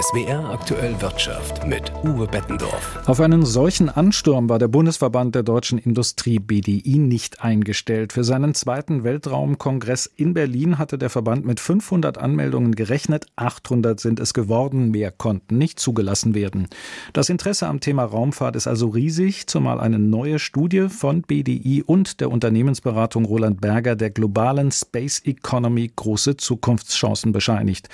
SWR aktuell Wirtschaft mit Uwe Bettendorf. Auf einen solchen Ansturm war der Bundesverband der deutschen Industrie BDI nicht eingestellt. Für seinen zweiten Weltraumkongress in Berlin hatte der Verband mit 500 Anmeldungen gerechnet. 800 sind es geworden. Mehr konnten nicht zugelassen werden. Das Interesse am Thema Raumfahrt ist also riesig, zumal eine neue Studie von BDI und der Unternehmensberatung Roland Berger der globalen Space Economy große Zukunftschancen bescheinigt.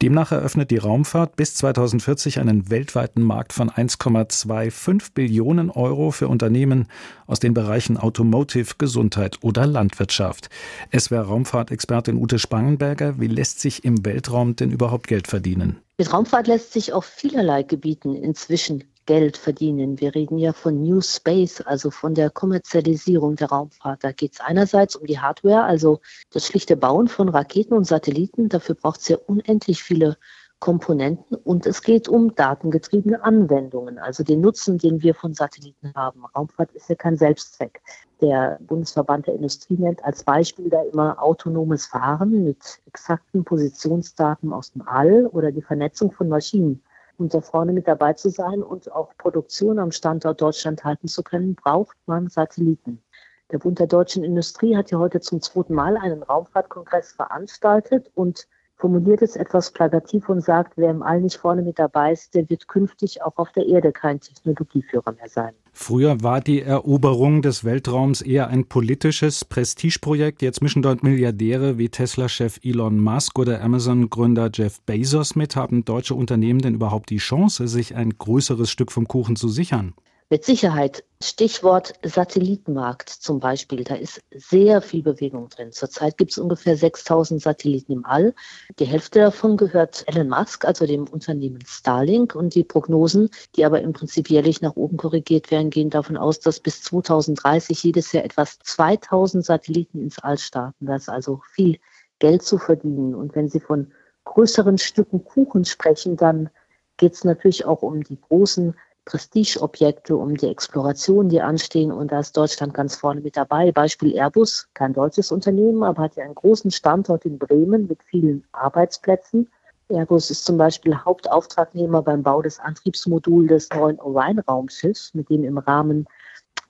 Demnach eröffnet die Raumfahrt bis bis 2040 einen weltweiten Markt von 1,25 Billionen Euro für Unternehmen aus den Bereichen Automotive, Gesundheit oder Landwirtschaft. Es wäre Raumfahrtexpertin Ute Spangenberger. Wie lässt sich im Weltraum denn überhaupt Geld verdienen? Mit Raumfahrt lässt sich auf vielerlei Gebieten inzwischen Geld verdienen. Wir reden ja von New Space, also von der Kommerzialisierung der Raumfahrt. Da geht es einerseits um die Hardware, also das schlichte Bauen von Raketen und Satelliten. Dafür braucht es ja unendlich viele Komponenten und es geht um datengetriebene Anwendungen, also den Nutzen, den wir von Satelliten haben. Raumfahrt ist ja kein Selbstzweck. Der Bundesverband der Industrie nennt als Beispiel da immer autonomes Fahren mit exakten Positionsdaten aus dem All oder die Vernetzung von Maschinen. Um da vorne mit dabei zu sein und auch Produktion am Standort Deutschland halten zu können, braucht man Satelliten. Der Bund der deutschen Industrie hat ja heute zum zweiten Mal einen Raumfahrtkongress veranstaltet und formuliert es etwas plakativ und sagt, wer im All nicht vorne mit dabei ist, der wird künftig auch auf der Erde kein Technologieführer mehr sein. Früher war die Eroberung des Weltraums eher ein politisches Prestigeprojekt. Jetzt mischen dort Milliardäre wie Tesla-Chef Elon Musk oder Amazon-Gründer Jeff Bezos mit. Haben deutsche Unternehmen denn überhaupt die Chance, sich ein größeres Stück vom Kuchen zu sichern? Mit Sicherheit. Stichwort Satellitenmarkt zum Beispiel. Da ist sehr viel Bewegung drin. Zurzeit gibt es ungefähr 6000 Satelliten im All. Die Hälfte davon gehört Elon Musk, also dem Unternehmen Starlink. Und die Prognosen, die aber im Prinzip jährlich nach oben korrigiert werden, gehen davon aus, dass bis 2030 jedes Jahr etwas 2000 Satelliten ins All starten. Da ist also viel Geld zu verdienen. Und wenn Sie von größeren Stücken Kuchen sprechen, dann geht es natürlich auch um die großen Prestigeobjekte, um die Exploration, die anstehen. Und da ist Deutschland ganz vorne mit dabei. Beispiel Airbus, kein deutsches Unternehmen, aber hat ja einen großen Standort in Bremen mit vielen Arbeitsplätzen. Airbus ist zum Beispiel Hauptauftragnehmer beim Bau des Antriebsmoduls des neuen Orion-Raumschiffs, mit dem im Rahmen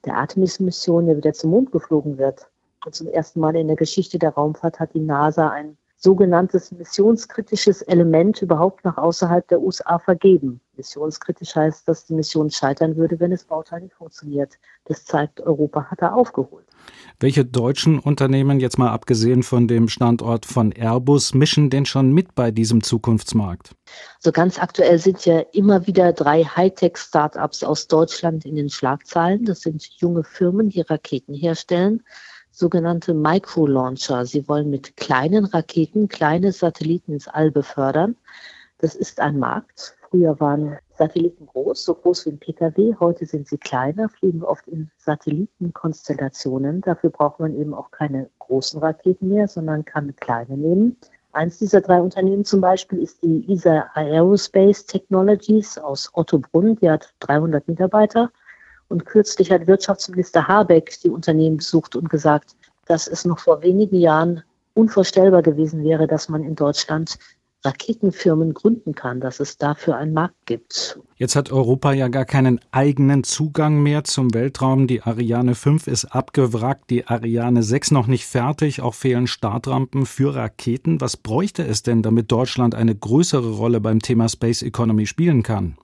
der Artemis-Mission ja wieder zum Mond geflogen wird. Und zum ersten Mal in der Geschichte der Raumfahrt hat die NASA ein sogenanntes missionskritisches Element überhaupt nach außerhalb der USA vergeben. Missionskritisch heißt, dass die Mission scheitern würde, wenn das Bauteil nicht funktioniert. Das zeigt, Europa hat da aufgeholt. Welche deutschen Unternehmen, jetzt mal abgesehen von dem Standort von Airbus, mischen denn schon mit bei diesem Zukunftsmarkt? So ganz aktuell sind ja immer wieder drei Hightech-Startups aus Deutschland in den Schlagzeilen. Das sind junge Firmen, die Raketen herstellen sogenannte Micro-Launcher. Sie wollen mit kleinen Raketen kleine Satelliten ins All befördern. Das ist ein Markt. Früher waren Satelliten groß, so groß wie ein Pkw. Heute sind sie kleiner, fliegen oft in Satellitenkonstellationen. Dafür braucht man eben auch keine großen Raketen mehr, sondern kann kleine nehmen. Eins dieser drei Unternehmen zum Beispiel ist die ESA Aerospace Technologies aus Ottobrunn. Die hat 300 Mitarbeiter. Und kürzlich hat Wirtschaftsminister Habeck die Unternehmen besucht und gesagt, dass es noch vor wenigen Jahren unvorstellbar gewesen wäre, dass man in Deutschland Raketenfirmen gründen kann, dass es dafür einen Markt gibt. Jetzt hat Europa ja gar keinen eigenen Zugang mehr zum Weltraum. Die Ariane 5 ist abgewrackt, die Ariane 6 noch nicht fertig, auch fehlen Startrampen für Raketen. Was bräuchte es denn, damit Deutschland eine größere Rolle beim Thema Space Economy spielen kann?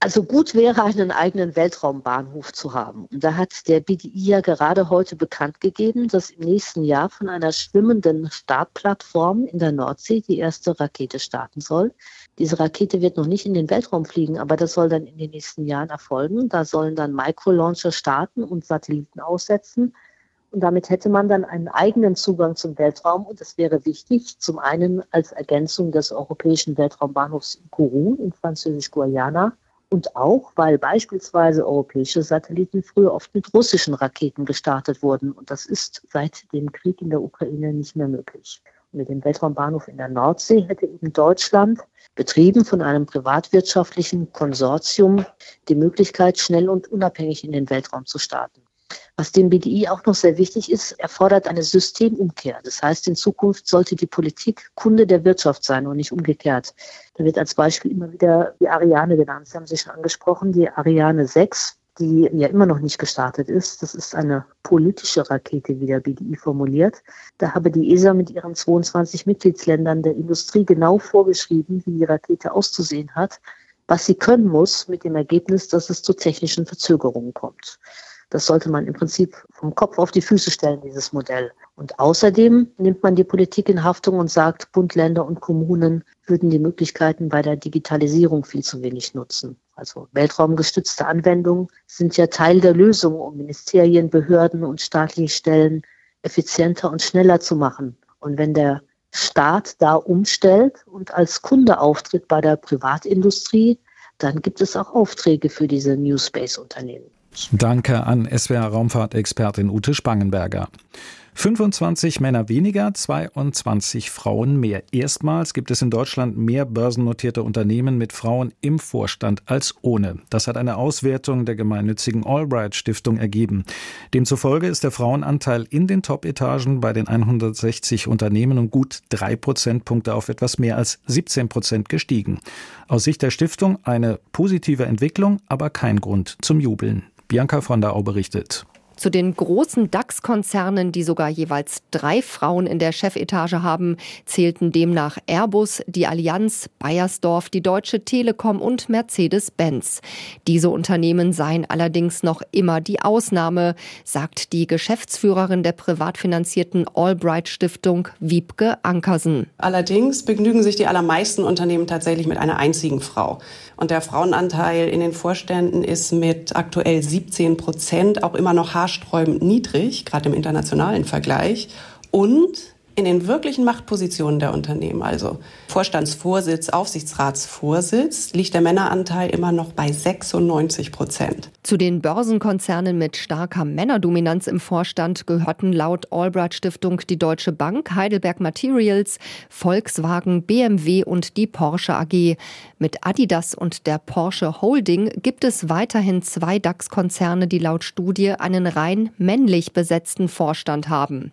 Also gut wäre, einen eigenen Weltraumbahnhof zu haben. Und da hat der BDI ja gerade heute bekannt gegeben, dass im nächsten Jahr von einer schwimmenden Startplattform in der Nordsee die erste Rakete starten soll. Diese Rakete wird noch nicht in den Weltraum fliegen, aber das soll dann in den nächsten Jahren erfolgen. Da sollen dann Microlauncher starten und Satelliten aussetzen. Und damit hätte man dann einen eigenen Zugang zum Weltraum. Und das wäre wichtig, zum einen als Ergänzung des europäischen Weltraumbahnhofs in Kourou in Französisch-Guayana und auch, weil beispielsweise europäische Satelliten früher oft mit russischen Raketen gestartet wurden. Und das ist seit dem Krieg in der Ukraine nicht mehr möglich. Und mit dem Weltraumbahnhof in der Nordsee hätte eben Deutschland, betrieben von einem privatwirtschaftlichen Konsortium, die Möglichkeit, schnell und unabhängig in den Weltraum zu starten. Was dem BDI auch noch sehr wichtig ist, erfordert eine Systemumkehr. Das heißt, in Zukunft sollte die Politik Kunde der Wirtschaft sein und nicht umgekehrt. Da wird als Beispiel immer wieder die Ariane genannt. Sie haben sich schon angesprochen, die Ariane 6, die ja immer noch nicht gestartet ist. Das ist eine politische Rakete, wie der BDI formuliert. Da habe die ESA mit ihren 22 Mitgliedsländern der Industrie genau vorgeschrieben, wie die Rakete auszusehen hat, was sie können muss, mit dem Ergebnis, dass es zu technischen Verzögerungen kommt. Das sollte man im Prinzip vom Kopf auf die Füße stellen, dieses Modell. Und außerdem nimmt man die Politik in Haftung und sagt, Bund, Länder und Kommunen würden die Möglichkeiten bei der Digitalisierung viel zu wenig nutzen. Also weltraumgestützte Anwendungen sind ja Teil der Lösung, um Ministerien, Behörden und staatliche Stellen effizienter und schneller zu machen. Und wenn der Staat da umstellt und als Kunde auftritt bei der Privatindustrie, dann gibt es auch Aufträge für diese New Space-Unternehmen. Danke an SWR-Raumfahrtexpertin Ute Spangenberger. 25 Männer weniger, 22 Frauen mehr. Erstmals gibt es in Deutschland mehr börsennotierte Unternehmen mit Frauen im Vorstand als ohne. Das hat eine Auswertung der gemeinnützigen Albright Stiftung ergeben. Demzufolge ist der Frauenanteil in den Top-Etagen bei den 160 Unternehmen um gut drei Prozentpunkte auf etwas mehr als 17 Prozent gestiegen. Aus Sicht der Stiftung eine positive Entwicklung, aber kein Grund zum Jubeln. Bianca von der Au berichtet. Zu den großen DAX-Konzernen, die sogar jeweils drei Frauen in der Chefetage haben, zählten demnach Airbus, die Allianz, Bayersdorf, die Deutsche Telekom und Mercedes-Benz. Diese Unternehmen seien allerdings noch immer die Ausnahme, sagt die Geschäftsführerin der privat finanzierten Albright Stiftung, Wiebke Ankersen. Allerdings begnügen sich die allermeisten Unternehmen tatsächlich mit einer einzigen Frau. Und der Frauenanteil in den Vorständen ist mit aktuell 17 Prozent auch immer noch haarsträubend niedrig, gerade im internationalen Vergleich. Und in den wirklichen Machtpositionen der Unternehmen, also Vorstandsvorsitz, Aufsichtsratsvorsitz, liegt der Männeranteil immer noch bei 96 Prozent. Zu den Börsenkonzernen mit starker Männerdominanz im Vorstand gehörten laut Albright Stiftung die Deutsche Bank, Heidelberg Materials, Volkswagen, BMW und die Porsche AG. Mit Adidas und der Porsche Holding gibt es weiterhin zwei DAX-Konzerne, die laut Studie einen rein männlich besetzten Vorstand haben.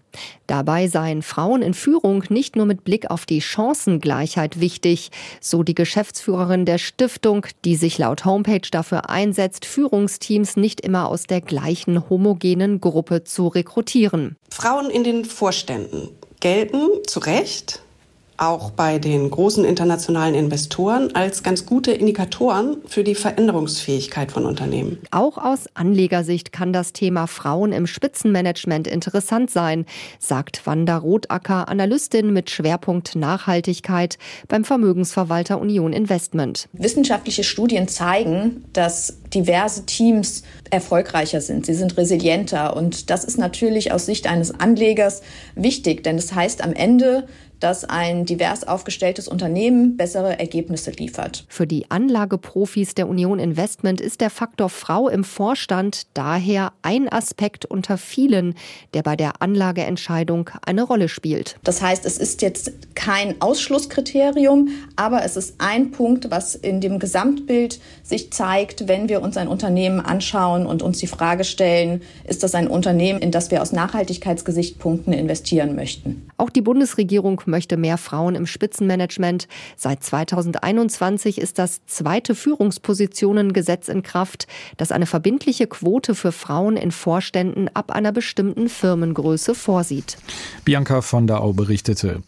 Dabei seien Frauen in Führung nicht nur mit Blick auf die Chancengleichheit wichtig, so die Geschäftsführerin der Stiftung, die sich laut Homepage dafür einsetzt, Führungsteams nicht immer aus der gleichen homogenen Gruppe zu rekrutieren. Frauen in den Vorständen gelten zu Recht auch bei den großen internationalen Investoren als ganz gute Indikatoren für die Veränderungsfähigkeit von Unternehmen. Auch aus Anlegersicht kann das Thema Frauen im Spitzenmanagement interessant sein, sagt Wanda Rotacker, Analystin mit Schwerpunkt Nachhaltigkeit beim Vermögensverwalter Union Investment. Wissenschaftliche Studien zeigen, dass diverse Teams erfolgreicher sind. Sie sind resilienter und das ist natürlich aus Sicht eines Anlegers wichtig, denn es das heißt am Ende, dass ein divers aufgestelltes Unternehmen bessere Ergebnisse liefert. Für die Anlageprofis der Union Investment ist der Faktor Frau im Vorstand daher ein Aspekt unter vielen, der bei der Anlageentscheidung eine Rolle spielt. Das heißt, es ist jetzt kein Ausschlusskriterium, aber es ist ein Punkt, was in dem Gesamtbild sich zeigt, wenn wir uns ein Unternehmen anschauen und uns die Frage stellen, ist das ein Unternehmen, in das wir aus Nachhaltigkeitsgesichtspunkten investieren möchten. Auch die Bundesregierung möchte mehr Frauen im Spitzenmanagement. Seit 2021 ist das zweite Führungspositionengesetz in Kraft, das eine verbindliche Quote für Frauen in Vorständen ab einer bestimmten Firmengröße vorsieht. Bianca von der Au berichtete.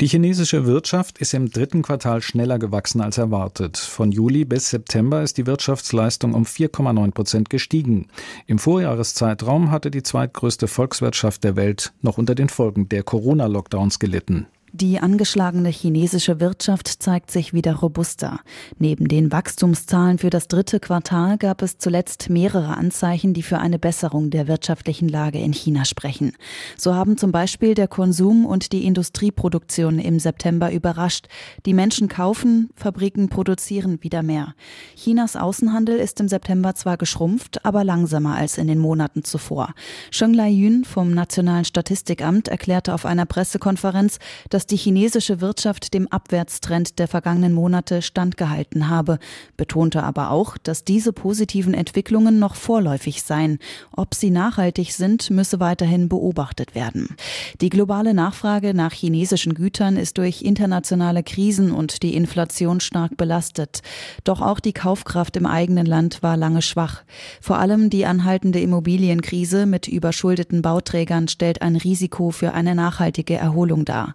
Die chinesische Wirtschaft ist im dritten Quartal schneller gewachsen als erwartet. Von Juli bis September ist die Wirtschaftsleistung um 4,9 Prozent gestiegen. Im Vorjahreszeitraum hatte die zweitgrößte Volkswirtschaft der Welt noch unter den Folgen der Corona-Lockdowns gelitten. Die angeschlagene chinesische Wirtschaft zeigt sich wieder robuster. Neben den Wachstumszahlen für das dritte Quartal gab es zuletzt mehrere Anzeichen, die für eine Besserung der wirtschaftlichen Lage in China sprechen. So haben zum Beispiel der Konsum und die Industrieproduktion im September überrascht. Die Menschen kaufen, Fabriken produzieren wieder mehr. Chinas Außenhandel ist im September zwar geschrumpft, aber langsamer als in den Monaten zuvor. Sheng Lai Yun vom Nationalen Statistikamt erklärte auf einer Pressekonferenz, dass dass die chinesische Wirtschaft dem Abwärtstrend der vergangenen Monate standgehalten habe, betonte aber auch, dass diese positiven Entwicklungen noch vorläufig seien. Ob sie nachhaltig sind, müsse weiterhin beobachtet werden. Die globale Nachfrage nach chinesischen Gütern ist durch internationale Krisen und die Inflation stark belastet. Doch auch die Kaufkraft im eigenen Land war lange schwach. Vor allem die anhaltende Immobilienkrise mit überschuldeten Bauträgern stellt ein Risiko für eine nachhaltige Erholung dar.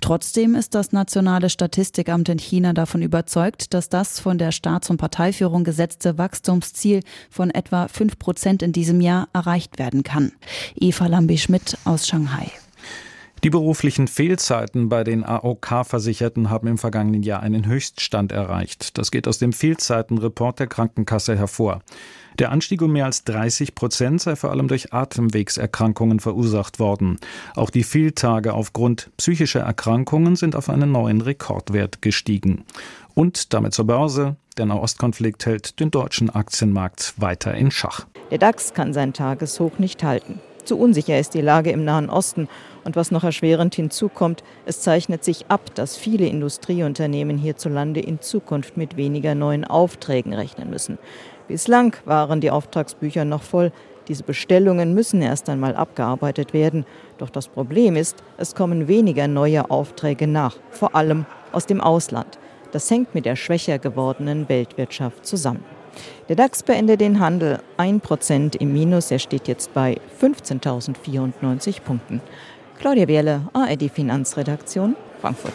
Trotzdem ist das Nationale Statistikamt in China davon überzeugt, dass das von der Staats- und Parteiführung gesetzte Wachstumsziel von etwa fünf Prozent in diesem Jahr erreicht werden kann. Eva Lambi-Schmidt aus Shanghai. Die beruflichen Fehlzeiten bei den AOK-Versicherten haben im vergangenen Jahr einen Höchststand erreicht. Das geht aus dem Fehlzeitenreport der Krankenkasse hervor. Der Anstieg um mehr als 30 Prozent sei vor allem durch Atemwegserkrankungen verursacht worden. Auch die Fehltage aufgrund psychischer Erkrankungen sind auf einen neuen Rekordwert gestiegen. Und damit zur Börse. Der Nahostkonflikt hält den deutschen Aktienmarkt weiter in Schach. Der DAX kann sein Tageshoch nicht halten. Zu unsicher ist die Lage im Nahen Osten. Und was noch erschwerend hinzukommt, es zeichnet sich ab, dass viele Industrieunternehmen hierzulande in Zukunft mit weniger neuen Aufträgen rechnen müssen. Bislang waren die Auftragsbücher noch voll. Diese Bestellungen müssen erst einmal abgearbeitet werden. Doch das Problem ist, es kommen weniger neue Aufträge nach, vor allem aus dem Ausland. Das hängt mit der schwächer gewordenen Weltwirtschaft zusammen. Der DAX beendet den Handel 1% im Minus. Er steht jetzt bei 15.094 Punkten. Claudia Wehrle, ARD Finanzredaktion, Frankfurt.